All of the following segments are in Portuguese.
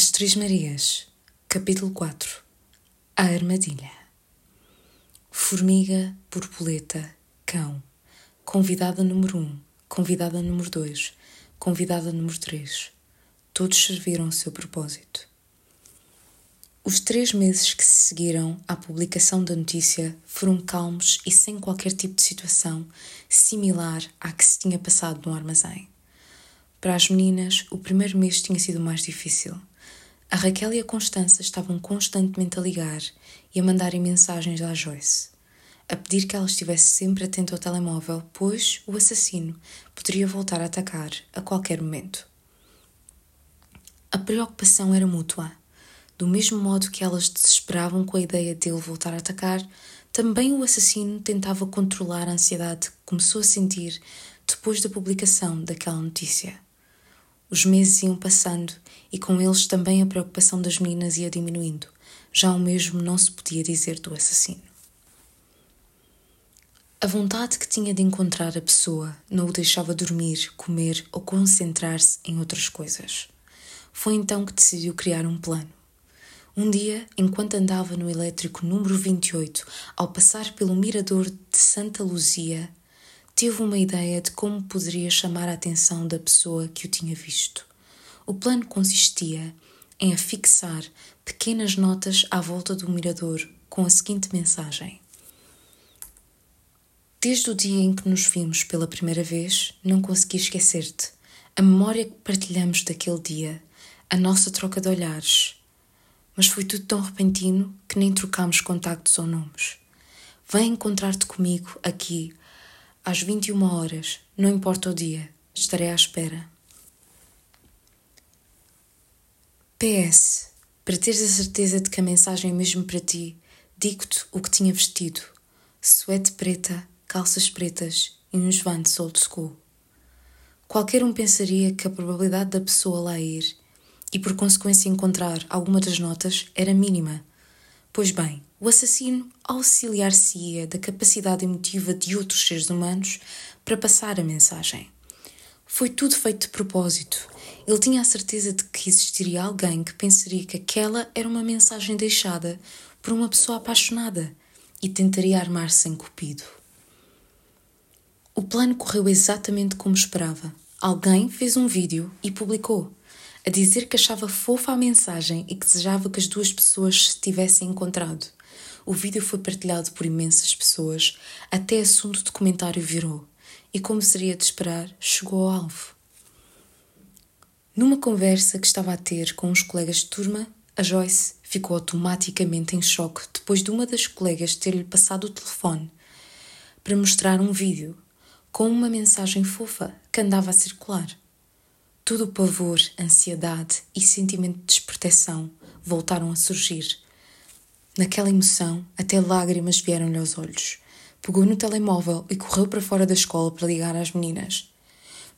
As Três Marias, capítulo 4 A Armadilha Formiga, borboleta, cão, convidada número 1, um, convidada número 2, convidada número 3. Todos serviram o seu propósito. Os três meses que se seguiram à publicação da notícia foram calmos e sem qualquer tipo de situação similar à que se tinha passado no armazém. Para as meninas, o primeiro mês tinha sido mais difícil. A Raquel e a Constança estavam constantemente a ligar e a mandarem mensagens à Joyce, a pedir que ela estivesse sempre atenta ao telemóvel, pois o assassino poderia voltar a atacar a qualquer momento. A preocupação era mútua. Do mesmo modo que elas desesperavam com a ideia dele voltar a atacar, também o assassino tentava controlar a ansiedade que começou a sentir depois da publicação daquela notícia. Os meses iam passando e com eles também a preocupação das meninas ia diminuindo. Já o mesmo não se podia dizer do assassino. A vontade que tinha de encontrar a pessoa não o deixava dormir, comer ou concentrar-se em outras coisas. Foi então que decidiu criar um plano. Um dia, enquanto andava no elétrico número 28, ao passar pelo mirador de Santa Luzia, teve uma ideia de como poderia chamar a atenção da pessoa que o tinha visto. O plano consistia em afixar pequenas notas à volta do mirador com a seguinte mensagem: Desde o dia em que nos vimos pela primeira vez, não consegui esquecer-te. A memória que partilhamos daquele dia, a nossa troca de olhares. Mas foi tudo tão repentino que nem trocámos contactos ou nomes. Vem encontrar-te comigo aqui às 21 horas, não importa o dia, estarei à espera. PS. Para teres a certeza de que a mensagem é mesmo para ti, digo-te o que tinha vestido: suéte preta, calças pretas e uns vans old school. Qualquer um pensaria que a probabilidade da pessoa lá ir e por consequência encontrar alguma das notas era mínima. Pois bem, o assassino auxiliar-se-ia da capacidade emotiva de outros seres humanos para passar a mensagem. Foi tudo feito de propósito. Ele tinha a certeza de que existiria alguém que pensaria que aquela era uma mensagem deixada por uma pessoa apaixonada e tentaria armar-se em cupido. O plano correu exatamente como esperava. Alguém fez um vídeo e publicou, a dizer que achava fofa a mensagem e que desejava que as duas pessoas se tivessem encontrado. O vídeo foi partilhado por imensas pessoas, até assunto de comentário virou, e como seria de esperar, chegou ao alvo. Numa conversa que estava a ter com uns colegas de turma, a Joyce ficou automaticamente em choque depois de uma das colegas ter-lhe passado o telefone para mostrar um vídeo com uma mensagem fofa que andava a circular. Todo o pavor, ansiedade e sentimento de desproteção voltaram a surgir Naquela emoção, até lágrimas vieram-lhe aos olhos. Pegou no telemóvel e correu para fora da escola para ligar às meninas.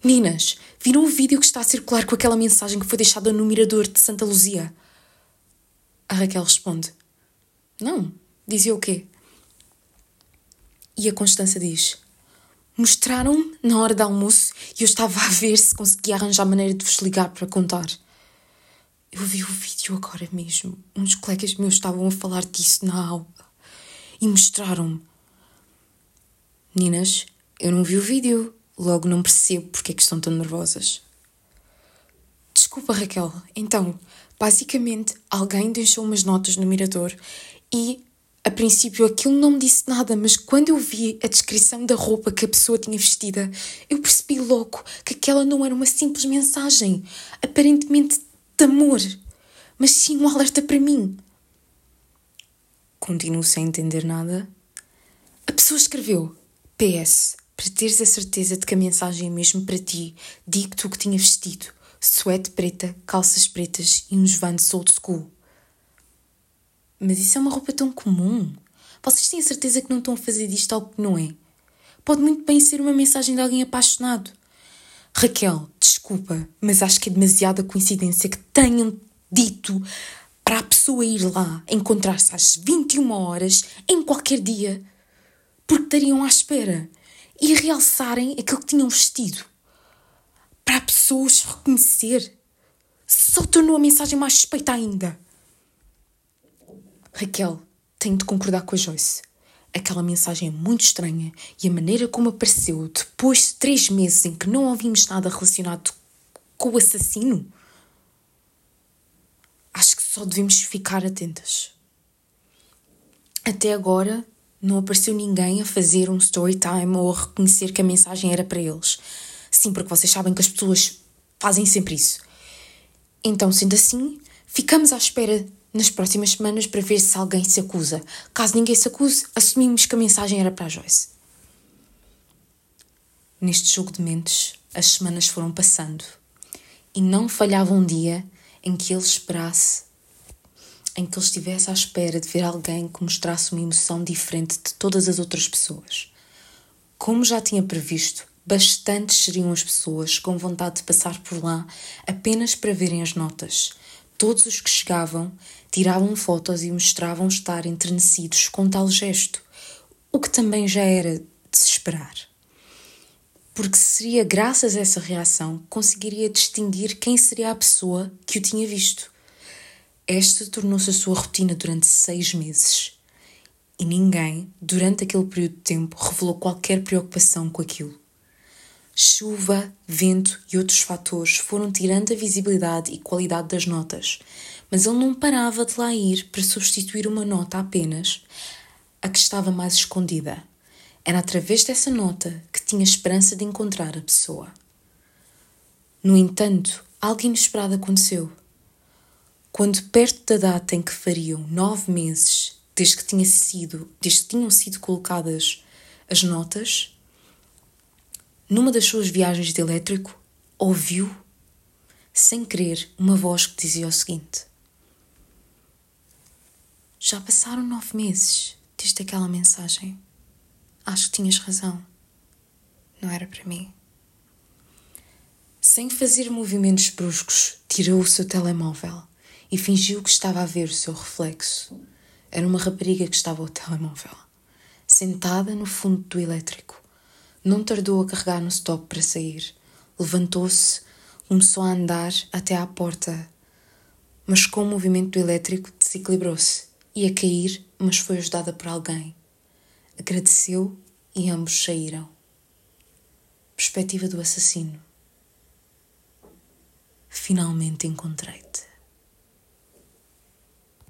Meninas, viram o vídeo que está a circular com aquela mensagem que foi deixada no mirador de Santa Luzia? A Raquel responde: Não, dizia o quê? E a Constança diz: Mostraram-me na hora do almoço e eu estava a ver se conseguia arranjar maneira de vos ligar para contar. Eu vi o vídeo agora mesmo. Uns colegas meus estavam a falar disso na aula e mostraram-me. Meninas, eu não vi o vídeo, logo não percebo porque é que estão tão nervosas. Desculpa, Raquel. Então, basicamente, alguém deixou umas notas no mirador e, a princípio, aquilo não me disse nada, mas quando eu vi a descrição da roupa que a pessoa tinha vestida, eu percebi logo que aquela não era uma simples mensagem. Aparentemente de amor, mas sim um alerta para mim. Continuo sem entender nada. A pessoa escreveu: PS, para teres a certeza de que a mensagem é mesmo para ti, digo-te o que tinha vestido: suéte preta, calças pretas e uns vans old school. Mas isso é uma roupa tão comum. Vocês têm a certeza que não estão a fazer disto algo que não é? Pode muito bem ser uma mensagem de alguém apaixonado. Raquel, desculpa, mas acho que é demasiada coincidência que tenham dito para a pessoa ir lá encontrar-se às 21 horas em qualquer dia, porque estariam à espera e realçarem aquilo que tinham vestido. Para a pessoa os reconhecer. Só tornou a mensagem mais suspeita ainda. Raquel, tenho de concordar com a Joyce. Aquela mensagem é muito estranha e a maneira como apareceu depois de três meses em que não ouvimos nada relacionado com o assassino. Acho que só devemos ficar atentas. Até agora não apareceu ninguém a fazer um story time ou a reconhecer que a mensagem era para eles. Sim, porque vocês sabem que as pessoas fazem sempre isso. Então, sendo assim, ficamos à espera nas próximas semanas para ver se alguém se acusa. Caso ninguém se acuse, assumimos que a mensagem era para a Joyce. Neste jogo de mentes, as semanas foram passando e não falhava um dia em que ele esperasse, em que ele estivesse à espera de ver alguém que mostrasse uma emoção diferente de todas as outras pessoas. Como já tinha previsto, bastantes seriam as pessoas com vontade de passar por lá apenas para verem as notas. Todos os que chegavam tiravam fotos e mostravam estar enternecidos com tal gesto, o que também já era de se esperar. Porque seria graças a essa reação que conseguiria distinguir quem seria a pessoa que o tinha visto. Esta tornou-se a sua rotina durante seis meses. E ninguém, durante aquele período de tempo, revelou qualquer preocupação com aquilo. Chuva, vento e outros fatores foram tirando a visibilidade e qualidade das notas, mas ele não parava de lá ir para substituir uma nota apenas, a que estava mais escondida. Era através dessa nota que tinha esperança de encontrar a pessoa. No entanto, algo inesperado aconteceu. Quando perto da data em que fariam nove meses desde que, tinha sido, desde que tinham sido colocadas as notas, numa das suas viagens de elétrico, ouviu, sem querer, uma voz que dizia o seguinte: já passaram nove meses desde aquela mensagem. Acho que tinhas razão. Não era para mim. Sem fazer movimentos bruscos, tirou o seu telemóvel e fingiu que estava a ver o seu reflexo. Era uma rapariga que estava ao telemóvel, sentada no fundo do elétrico. Não tardou a carregar no stop para sair. Levantou-se, começou a andar até à porta, mas com o movimento elétrico desequilibrou-se Ia cair, mas foi ajudada por alguém. Agradeceu e ambos saíram. Perspectiva do assassino. Finalmente encontrei-te.